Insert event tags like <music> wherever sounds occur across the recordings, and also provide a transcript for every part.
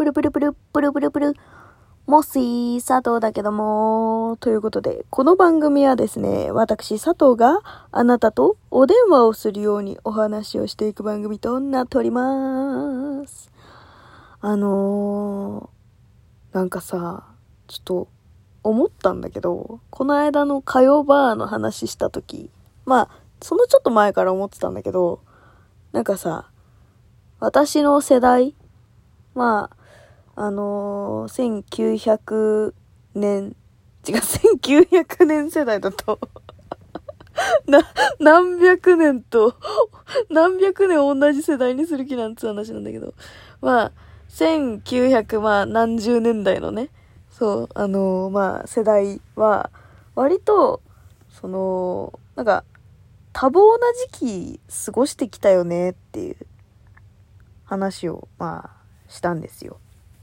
プルプルプル、プルプルプル。モッシー、佐藤だけども。ということで、この番組はですね、私、佐藤があなたとお電話をするようにお話をしていく番組となっております。あのー、なんかさ、ちょっと思ったんだけど、この間の火曜バーの話した時、まあ、そのちょっと前から思ってたんだけど、なんかさ、私の世代、まあ、あのー、1900年、違う、1900年世代だと。<laughs> な、何百年と、何百年同じ世代にする気なんつう話なんだけど、まあ、1900、まあ、何十年代のね、そう、あのー、まあ、世代は、割と、その、なんか、多忙な時期過ごしてきたよねっていう話を、まあ、したんですよ。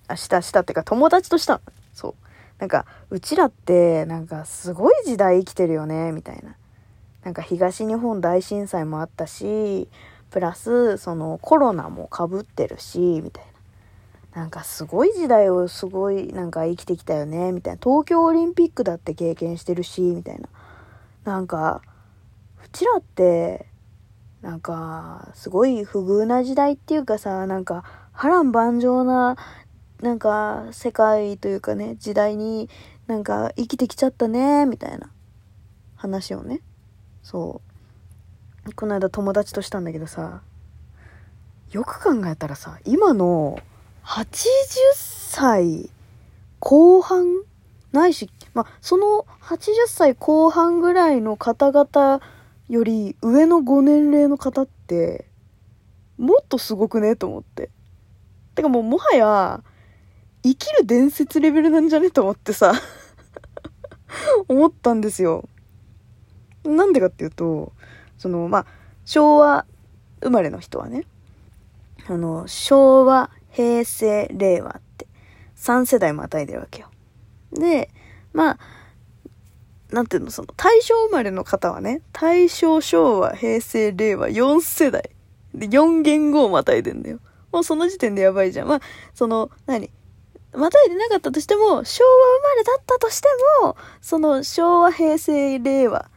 あ、した、したってか友達とした。そう。なんか、うちらって、なんかすごい時代生きてるよね、みたいな。なんか東日本大震災もあったし、プラス、そのコロナも被ってるし、みたいな。なんかすごい時代をすごいなんか生きてきたよね、みたいな。東京オリンピックだって経験してるし、みたいな。なんか、うちらって、なんか、すごい不遇な時代っていうかさ、なんか、波乱万丈な、なんか、世界というかね、時代になんか生きてきちゃったね、みたいな話をね、そう。この間友達としたんだけどさ、よく考えたらさ、今の80歳後半ないし、まあ、その80歳後半ぐらいの方々より上のご年齢の方って、もっとすごくねと思って。てかもうもはや、生きる伝説レベルなんじゃねと思ってさ、<laughs> 思ったんですよ。なんでかっていうと、その、まあ、昭和生まれの人はね、あの、昭和、平成、令和って、3世代またいでるわけよ。で、まあ、なんていうの、その、大正生まれの方はね、大正、昭和、平成、令和、4世代。で、4言語をまたいでんだよ。もうその時点でやばいじゃん。まあ、その、何？またいでなかったとしても、昭和生まれだったとしても、その、昭和、平成、令和、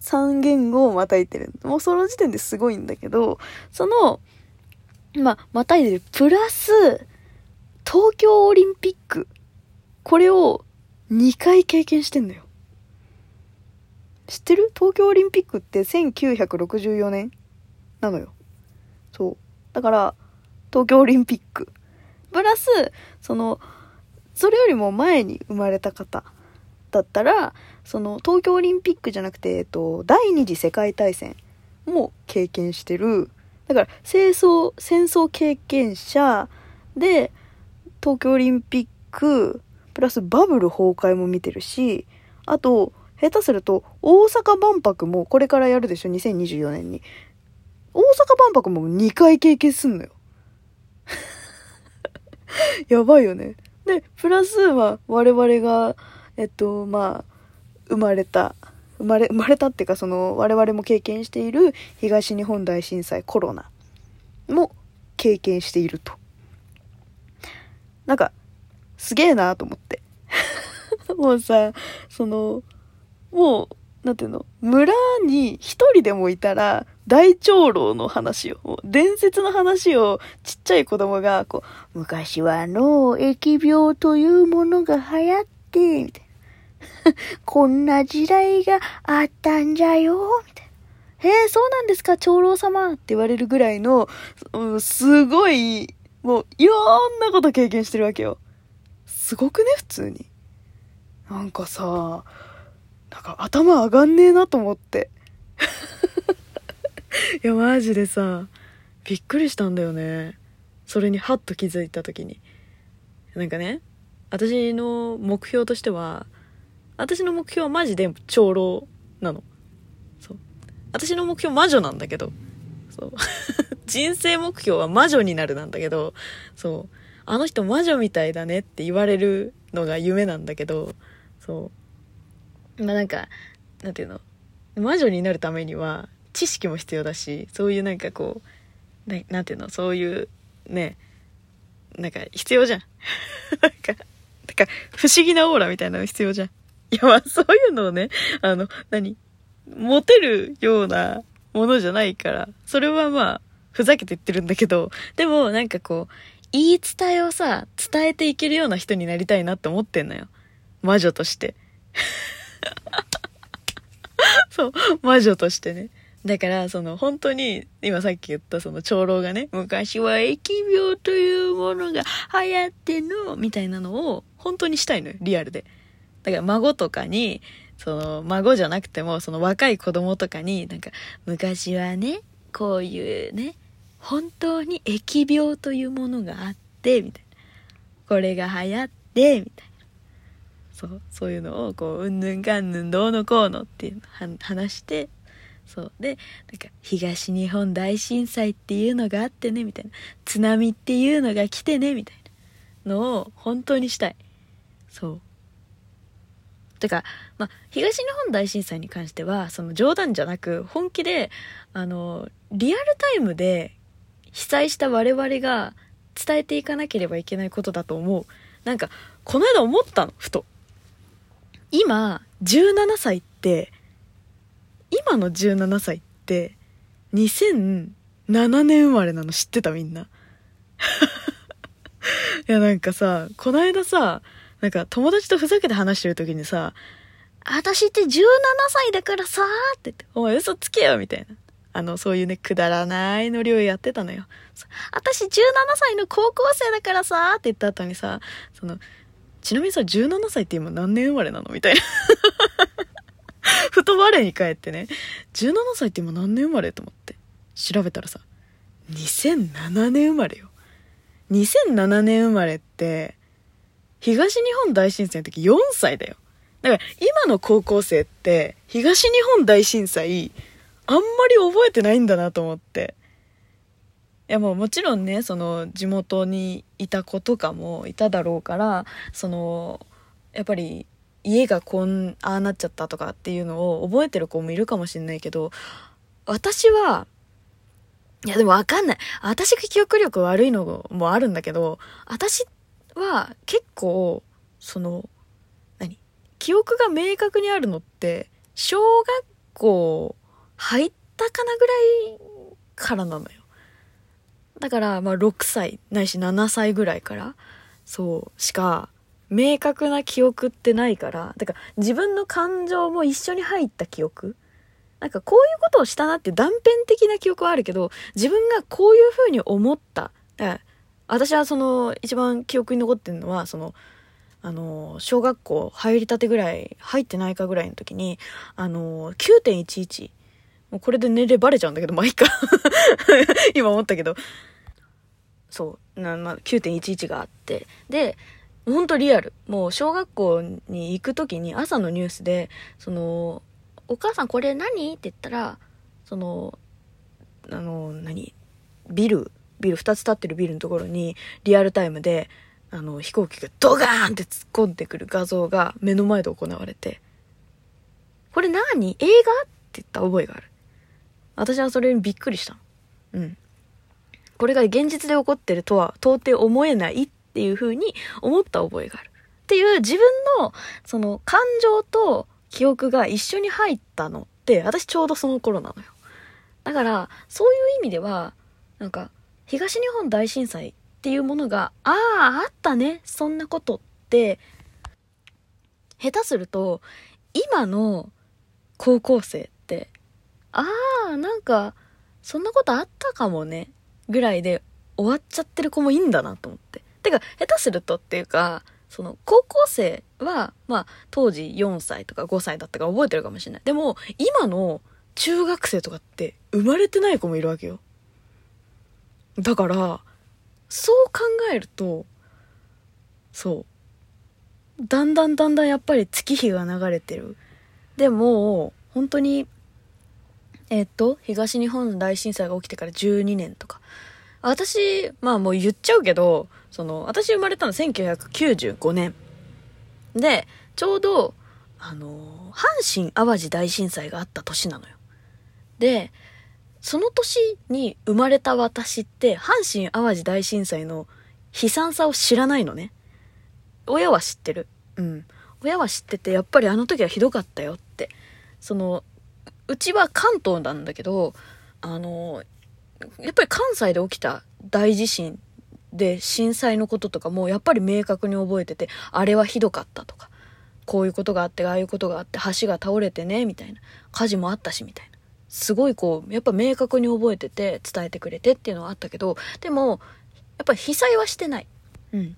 3言語をまたいてる。もうその時点ですごいんだけど、その、ま、またいでる。プラス、東京オリンピック。これを2回経験してんだよ。知ってる？東京オリンピックって1964年なのよ。そう。だから、東京オリンピック。プラス、その、それよりも前に生まれた方だったら、その、東京オリンピックじゃなくて、えっと、第二次世界大戦も経験してる。だから、戦争、戦争経験者で、東京オリンピック、プラスバブル崩壊も見てるし、あと、下手すると、大阪万博もこれからやるでしょ ?2024 年に。大阪万博も2回経験すんのよ。<laughs> やばいよね。で、プラスは我々が、えっと、まあ、生まれた、生まれ、生まれたっていうかその我々も経験している東日本大震災コロナも経験していると。なんか、すげえなと思って。<laughs> もうさ、その、もう、なんていうの、村に一人でもいたら、大長老の話を、伝説の話をちっちゃい子供が、こう、昔はあの、疫病というものが流行って、みたいな。<laughs> こんな時代があったんじゃよ、みたいな。へえ、そうなんですか、長老様って言われるぐらいの、うんすごい、もう、いろんなこと経験してるわけよ。すごくね、普通に。なんかさ、なんか頭上がんねえなと思って。いや、マジでさ、びっくりしたんだよね。それにハッと気づいた時に。なんかね、私の目標としては、私の目標はマジで長老なの。そう。私の目標魔女なんだけど、そう。<laughs> 人生目標は魔女になるなんだけど、そう。あの人魔女みたいだねって言われるのが夢なんだけど、そう。まあなんか、なんていうの？魔女になるためには知識も必要だし、そういうなんかこう、ななんていうの？そういうね、なんか必要じゃん。<laughs> なんか、なんか不思議なオーラみたいなの必要じゃん。いや、まあそういうのをね、あの、何？モテるようなものじゃないから、それはまあ、ふざけて言ってるんだけど、でもなんかこう、言い伝えをさ、伝えていけるような人になりたいなって思ってんのよ。魔女として。<laughs> そう、魔女としてね。だから、その、本当に、今さっき言ったその長老がね、昔は疫病というものが流行っての、みたいなのを、本当にしたいのよ、リアルで。だから孫とかに、その、孫じゃなくても、その若い子供とかに、なんか、昔はね、こういうね、本当に疫病というものがあって、みたいな。これが流行って、みたいな。そう、そういうのを、こう、うんぬんかんぬんどうのこうのっていうの話して、そう。で、なんか、東日本大震災っていうのがあってね、みたいな。津波っていうのが来てね、みたいなのを本当にしたい。そう。てか、まあ、東日本大震災に関しては、その冗談じゃなく、本気で、あの、リアルタイムで被災した我々が伝えていかなければいけないことだと思う。なんか、この間思ったの、ふと。今、17歳って、今の17歳って、2007年生まれなの知ってたみんな。<laughs> いやなんかさ、この間さ、なんか友達とふざけて話してる時にさ、私って17歳だからさって言って、お前嘘つけよみたいな。あの、そういうね、くだらないノリをやってたのよ。私17歳の高校生だからさって言った後にさ、その、ちなみにさ、17歳って今何年生まれなの？みたいな。ふと我に返ってね、17歳って今何年生まれと思って。調べたらさ、2007年生まれよ。2007年生まれって、東日本大震災の時4歳だよ。だから今の高校生って東日本大震災あんまり覚えてないんだなと思って。いやもうもちろんね、その地元にいた子とかもいただろうから、その、やっぱり家がこん、ああなっちゃったとかっていうのを覚えてる子もいるかもしんないけど、私は、いやでもわかんない。私が記憶力悪いのもあるんだけど、私は結構、その、何？記憶が明確にあるのって、小学校入ったかなぐらいからなのよ。だから、まあ6歳、ないし7歳ぐらいから、そう、しか、明確な記憶ってないから、だから自分の感情も一緒に入った記憶。なんかこういうことをしたなって断片的な記憶はあるけど、自分がこういう風に思った。だから私はその一番記憶に残ってるのはそのあの小学校入りたてぐらい入ってないかぐらいの時にあの9.11もうこれで年齢バレちゃうんだけどまあいいか今思ったけど。そう。な、まあ、9.11があって。でほんとリアルもう小学校に行く時に朝のニュースでその「お母さんこれ何?」って言ったらそのあの何？ビルビル、2つ立ってるビルのところに、リアルタイムで、あの、飛行機がドガーンって突っ込んでくる画像が目の前で行われて、これ何？映画？って言った覚えがある。私はそれにびっくりした。うん。これが現実で起こってるとは到底思えないっっていう風に思った覚えがある。っていう自分のその感情と記憶が一緒に入ったのって私ちょうどその頃なのよ。だからそういう意味ではなんか東日本大震災っていうものが、ああ、あったね、そんなことって、下手すると、今の高校生って、ああ、なんか、そんなことあったかもね、ぐらいで終わっちゃってる子もいいんだなと思って。てか、下手するとっていうか、その、高校生は、まあ、当時4歳とか5歳だったから覚えてるかもしれない。でも、今の中学生とかって生まれてない子もいるわけよ。だから、そう考えると、そう。だんだんだんだんやっぱり月日が流れてる。でも、本当に、えっと、東日本大震災が起きてから12年とか。私、まあもう言っちゃうけど、その、私生まれたの1995年。で、ちょうど、あの、阪神淡路大震災があった年なのよ。で、その年に生まれた私って、阪神淡路大震災の悲惨さを知らないのね。親は知ってる。うん。親は知ってて、やっぱりあの時はひどかったよって。その、うちは関東なんだけど、あの、やっぱり関西で起きた大地震で震災のこととかもやっぱり明確に覚えてて、あれはひどかったとか、こういうことがあって、ああいうことがあって、橋が倒れてね、みたいな。火事もあったし、みたいな。すごいこう、やっぱ明確に覚えてて、伝えてくれてっていうのはあったけど、でも、やっぱり被災はしてない。うん。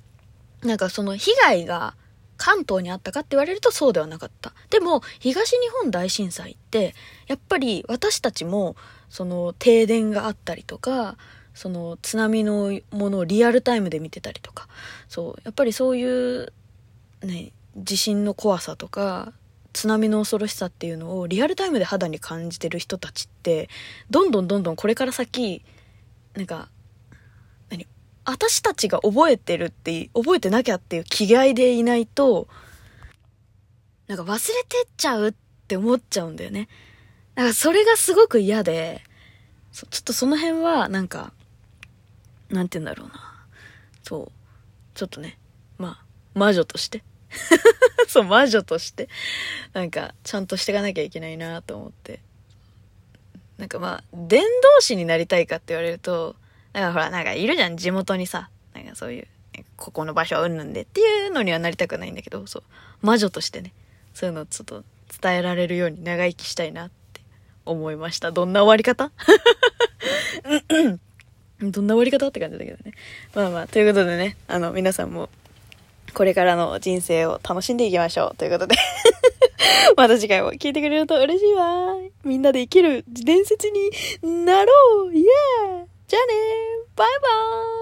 なんかその被害が関東にあったかって言われるとそうではなかった。でも、東日本大震災って、やっぱり私たちも、その停電があったりとか、その津波のものをリアルタイムで見てたりとか、そう、やっぱりそういうね、地震の怖さとか、津波の恐ろしさっていうのをリアルタイムで肌に感じてる人たちって、どんどんどんどんこれから先、なんか、何私たちが覚えてるって、覚えてなきゃっていう気概でいないと、なんか忘れてっちゃうって思っちゃうんだよね。だかそれがすごく嫌で、ちょっとその辺は、なんか、なんて言うんだろうな。そう。ちょっとね、まあ、魔女として。<laughs> そう、魔女として。なんか、ちゃんとしていかなきゃいけないなと思って。なんかまあ、伝道師になりたいかって言われると、だかほら、なんかいるじゃん、地元にさ。なんかそういう、ここの場所はうんぬんでっていうのにはなりたくないんだけど、そう。魔女としてね、そういうのをちょっと伝えられるように長生きしたいなって思いました。どんな終わり方？<laughs> どんな終わり方って感じだけどね。まあまあ、ということでね、あの、皆さんも、これからの人生を楽しんでいきましょう。ということで <laughs> また次回も聞いてくれると嬉しいわ。みんなで生きる伝説になろうイエーじゃあねバイバーイ